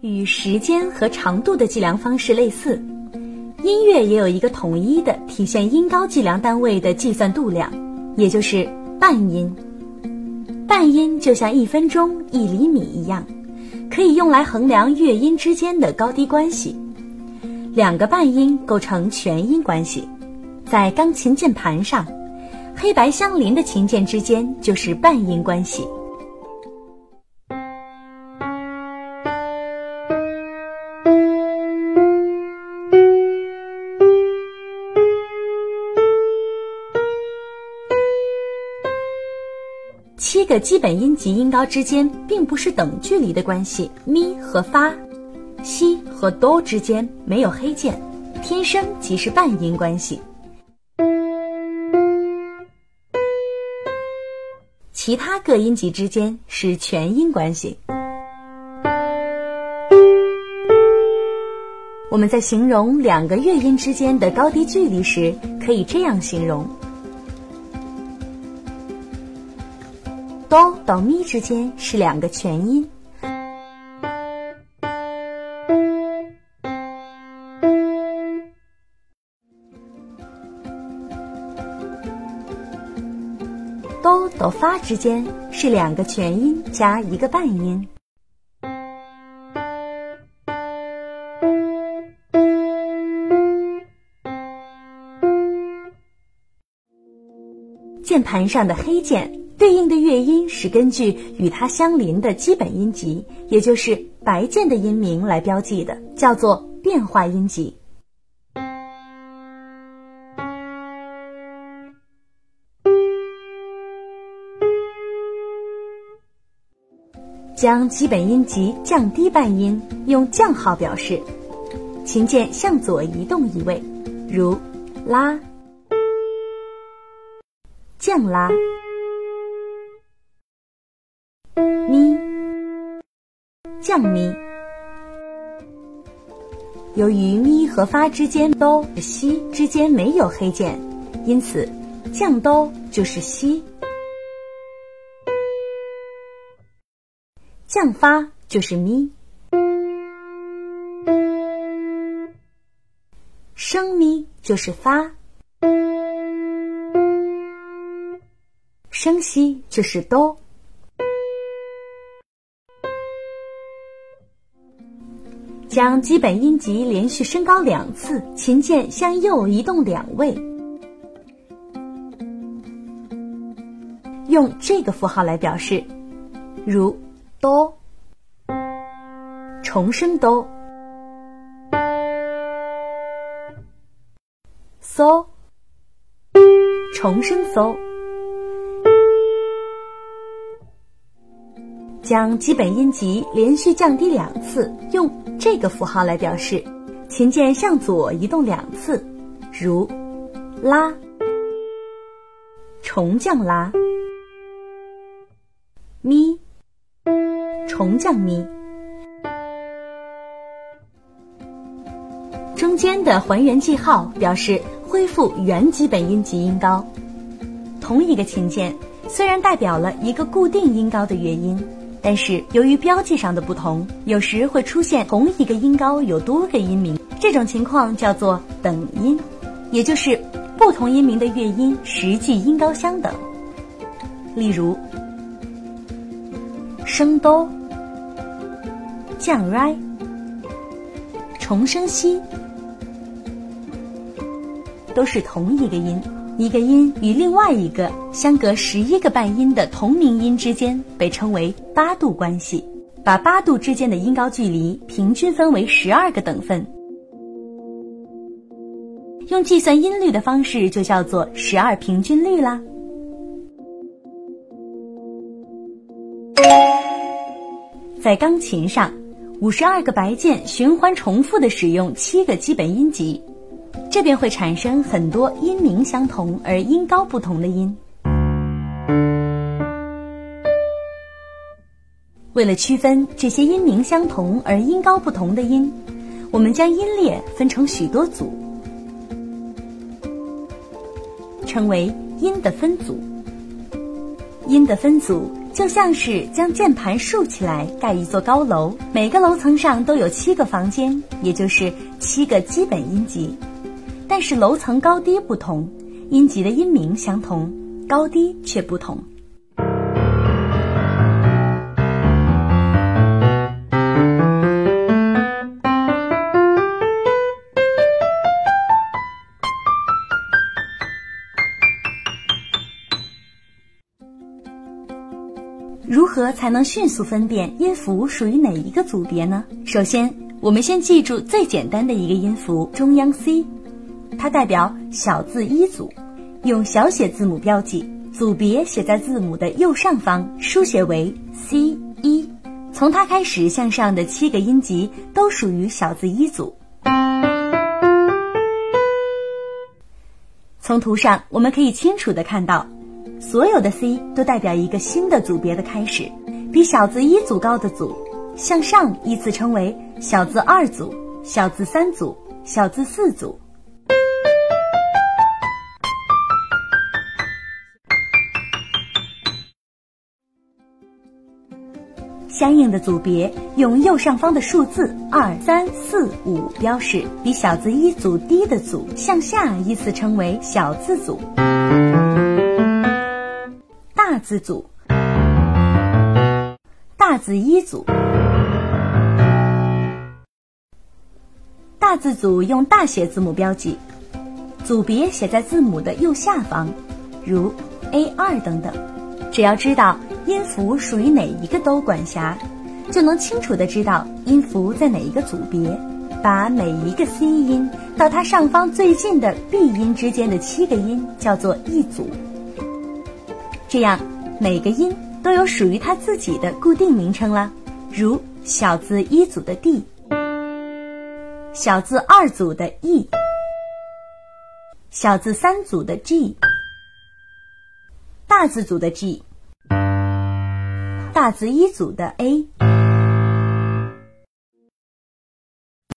与时间和长度的计量方式类似，音乐也有一个统一的体现音高计量单位的计算度量，也就是半音。半音就像一分钟一厘米一样，可以用来衡量乐音之间的高低关系。两个半音构成全音关系，在钢琴键盘上，黑白相邻的琴键之间就是半音关系。个基本音级音高之间并不是等距离的关系，咪和发。西和哆之间没有黑键，天生即是半音关系。其他各音级之间是全音关系。我们在形容两个乐音之间的高低距离时，可以这样形容：哆到咪之间是两个全音。哆到发之间是两个全音加一个半音。键盘上的黑键对应的乐音是根据与它相邻的基本音级，也就是白键的音名来标记的，叫做变化音级。将基本音级降低半音，用降号表示。琴键向左移动一位，如拉、降拉、降咪。由于咪和发之间哆和、西之间没有黑键，因此降哆就是西。降发就是咪，升咪就是发，升西就是哆。将基本音级连续升高两次，琴键向右移动两位，用这个符号来表示，如。哆，重声哆，嗦，重声嗦。将基本音级连续降低两次，用这个符号来表示，琴键向左移动两次，如拉，重降拉，咪。重降咪，中间的还原记号表示恢复原基本音级音高。同一个琴键虽然代表了一个固定音高的乐音，但是由于标记上的不同，有时会出现同一个音高有多个音名。这种情况叫做等音，也就是不同音名的乐音实际音高相等。例如，升哆。降 re，重升西，都是同一个音。一个音与另外一个相隔十一个半音的同名音之间被称为八度关系。把八度之间的音高距离平均分为十二个等份，用计算音律的方式就叫做十二平均律啦。在钢琴上。五十二个白键循环重复的使用七个基本音级，这便会产生很多音名相同而音高不同的音。为了区分这些音名相同而音高不同的音，我们将音列分成许多组，称为音的分组。音的分组。就像是将键盘竖起来盖一座高楼，每个楼层上都有七个房间，也就是七个基本音级。但是楼层高低不同，音级的音名相同，高低却不同。如何才能迅速分辨音符属于哪一个组别呢？首先，我们先记住最简单的一个音符中央 C，它代表小字一组，用小写字母标记，组别写在字母的右上方，书写为 C 一。从它开始向上的七个音级都属于小字一组。从图上我们可以清楚的看到。所有的 C 都代表一个新的组别的开始，比小字一组高的组，向上依次称为小字二组、小字三组、小字四组。相应的组别用右上方的数字二、三、四、五标示，比小字一组低的组，向下依次称为小字组。大字组、大字一组、大字组用大写字母标记，组别写在字母的右下方，如 A 二等等。只要知道音符属于哪一个都管辖，就能清楚的知道音符在哪一个组别，把每一个 C 音到它上方最近的 B 音之间的七个音叫做一组。这样，每个音都有属于它自己的固定名称了，如小字一组的 D，小字二组的 E，小字三组的 G，大字组的 G，大字一组的 A。